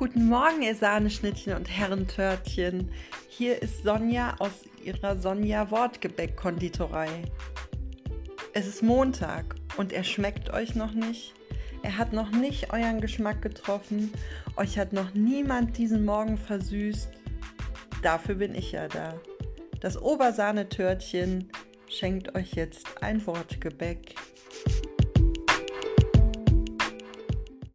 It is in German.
Guten Morgen, ihr Sahneschnittchen und Herrentörtchen. Hier ist Sonja aus ihrer Sonja Wortgebäck-Konditorei. Es ist Montag und er schmeckt euch noch nicht. Er hat noch nicht euren Geschmack getroffen. Euch hat noch niemand diesen Morgen versüßt. Dafür bin ich ja da. Das Obersahnetörtchen schenkt euch jetzt ein Wortgebäck.